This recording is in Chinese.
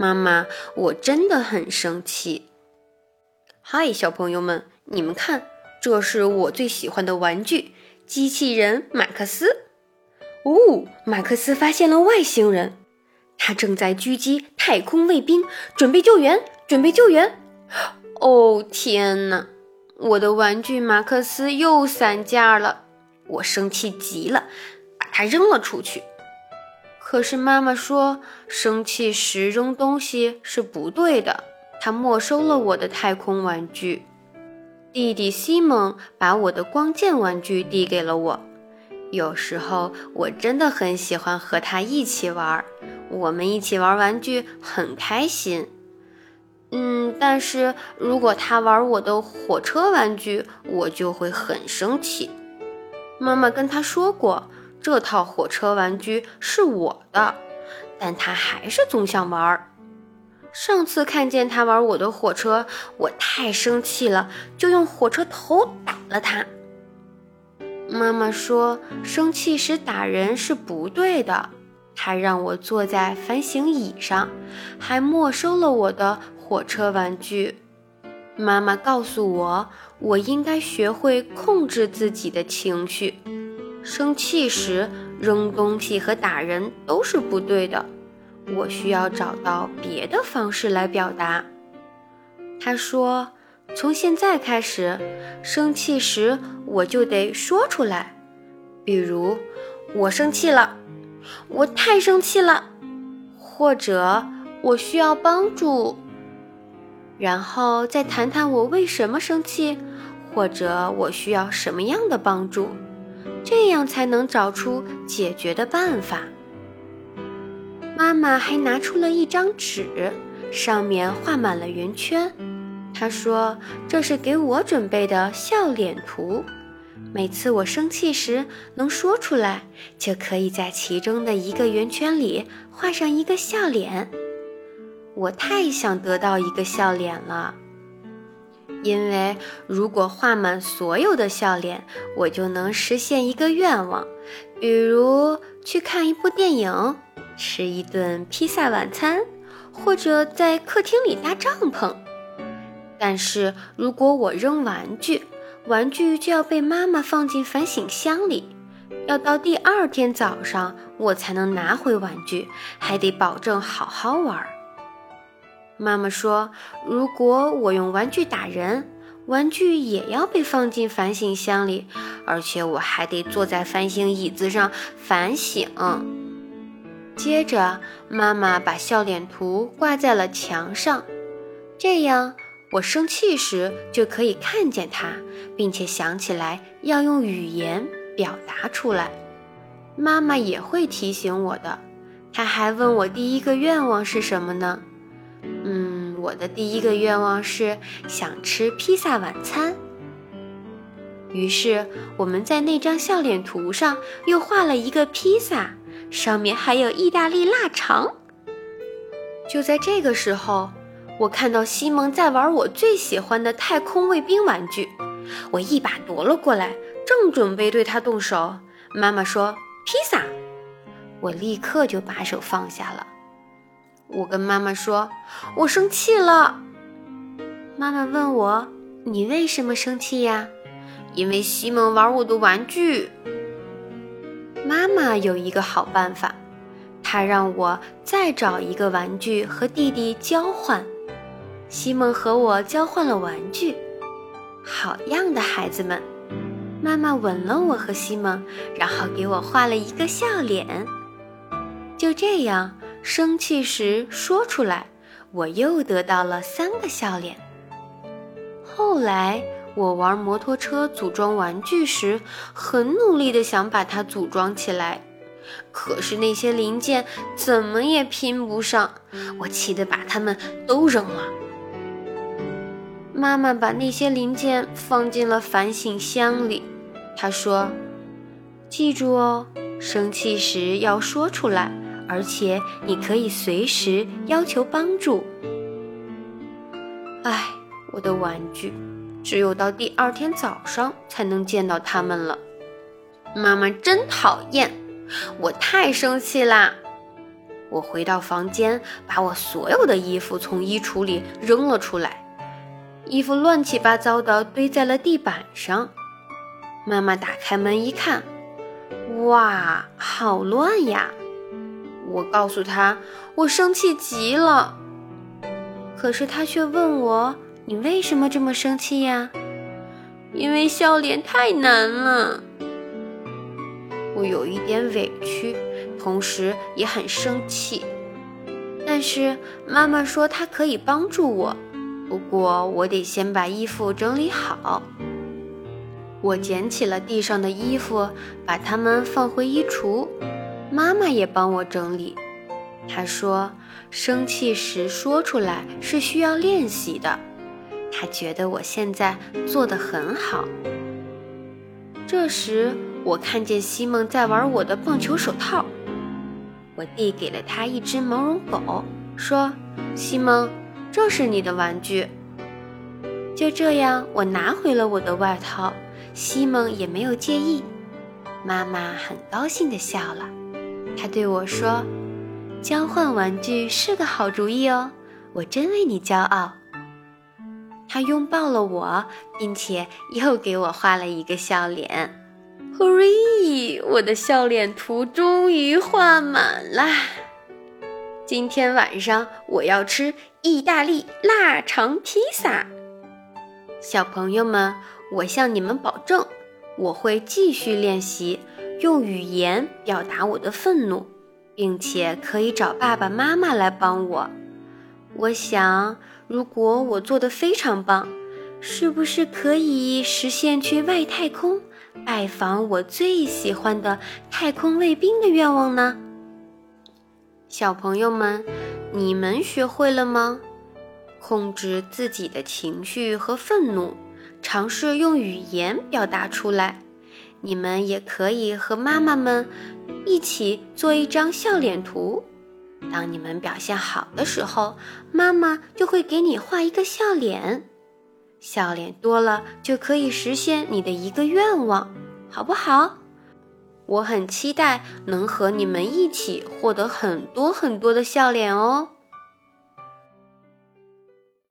妈妈，我真的很生气。嗨，小朋友们，你们看，这是我最喜欢的玩具——机器人马克思。哦，马克思发现了外星人，他正在狙击太空卫兵，准备救援，准备救援。哦，天哪！我的玩具马克思又散架了，我生气极了，把它扔了出去。可是妈妈说，生气时扔东西是不对的，她没收了我的太空玩具。弟弟西蒙把我的光剑玩具递给了我。有时候我真的很喜欢和他一起玩，我们一起玩玩具很开心。嗯，但是如果他玩我的火车玩具，我就会很生气。妈妈跟他说过，这套火车玩具是我的，但他还是总想玩。上次看见他玩我的火车，我太生气了，就用火车头打了他。妈妈说，生气时打人是不对的。她让我坐在反省椅上，还没收了我的。火车玩具，妈妈告诉我，我应该学会控制自己的情绪。生气时扔东西和打人都是不对的，我需要找到别的方式来表达。他说，从现在开始，生气时我就得说出来，比如我生气了，我太生气了，或者我需要帮助。然后再谈谈我为什么生气，或者我需要什么样的帮助，这样才能找出解决的办法。妈妈还拿出了一张纸，上面画满了圆圈。她说：“这是给我准备的笑脸图，每次我生气时能说出来，就可以在其中的一个圆圈里画上一个笑脸。”我太想得到一个笑脸了，因为如果画满所有的笑脸，我就能实现一个愿望，比如去看一部电影、吃一顿披萨晚餐，或者在客厅里搭帐篷。但是如果我扔玩具，玩具就要被妈妈放进反省箱里，要到第二天早上我才能拿回玩具，还得保证好好玩。妈妈说：“如果我用玩具打人，玩具也要被放进反省箱里，而且我还得坐在反省椅子上反省。”接着，妈妈把笑脸图挂在了墙上，这样我生气时就可以看见它，并且想起来要用语言表达出来。妈妈也会提醒我的。她还问我第一个愿望是什么呢？嗯，我的第一个愿望是想吃披萨晚餐。于是我们在那张笑脸图上又画了一个披萨，上面还有意大利腊肠。就在这个时候，我看到西蒙在玩我最喜欢的太空卫兵玩具，我一把夺了过来，正准备对他动手，妈妈说：“披萨！”我立刻就把手放下了。我跟妈妈说：“我生气了。”妈妈问我：“你为什么生气呀？”“因为西蒙玩我的玩具。”妈妈有一个好办法，她让我再找一个玩具和弟弟交换。西蒙和我交换了玩具，好样的，孩子们！妈妈吻了我和西蒙，然后给我画了一个笑脸。就这样。生气时说出来，我又得到了三个笑脸。后来我玩摩托车组装玩具时，很努力地想把它组装起来，可是那些零件怎么也拼不上，我气得把它们都扔了。妈妈把那些零件放进了反省箱里，她说：“记住哦，生气时要说出来。”而且你可以随时要求帮助。唉，我的玩具，只有到第二天早上才能见到它们了。妈妈真讨厌，我太生气啦！我回到房间，把我所有的衣服从衣橱里扔了出来，衣服乱七八糟的堆在了地板上。妈妈打开门一看，哇，好乱呀！我告诉他，我生气极了。可是他却问我：“你为什么这么生气呀？”因为笑脸太难了。我有一点委屈，同时也很生气。但是妈妈说她可以帮助我，不过我得先把衣服整理好。我捡起了地上的衣服，把它们放回衣橱。妈妈也帮我整理。她说，生气时说出来是需要练习的。她觉得我现在做得很好。这时，我看见西蒙在玩我的棒球手套，我递给了他一只毛绒狗，说：“西蒙，这是你的玩具。”就这样，我拿回了我的外套，西蒙也没有介意。妈妈很高兴地笑了，他对我说：“交换玩具是个好主意哦，我真为你骄傲。”他拥抱了我，并且又给我画了一个笑脸。Hurry，我的笑脸图终于画满了。今天晚上我要吃意大利腊肠披萨。小朋友们，我向你们保证，我会继续练习用语言表达我的愤怒，并且可以找爸爸妈妈来帮我。我想。如果我做的非常棒，是不是可以实现去外太空拜访我最喜欢的太空卫兵的愿望呢？小朋友们，你们学会了吗？控制自己的情绪和愤怒，尝试用语言表达出来。你们也可以和妈妈们一起做一张笑脸图。当你们表现好的时候，妈妈就会给你画一个笑脸。笑脸多了，就可以实现你的一个愿望，好不好？我很期待能和你们一起获得很多很多的笑脸哦。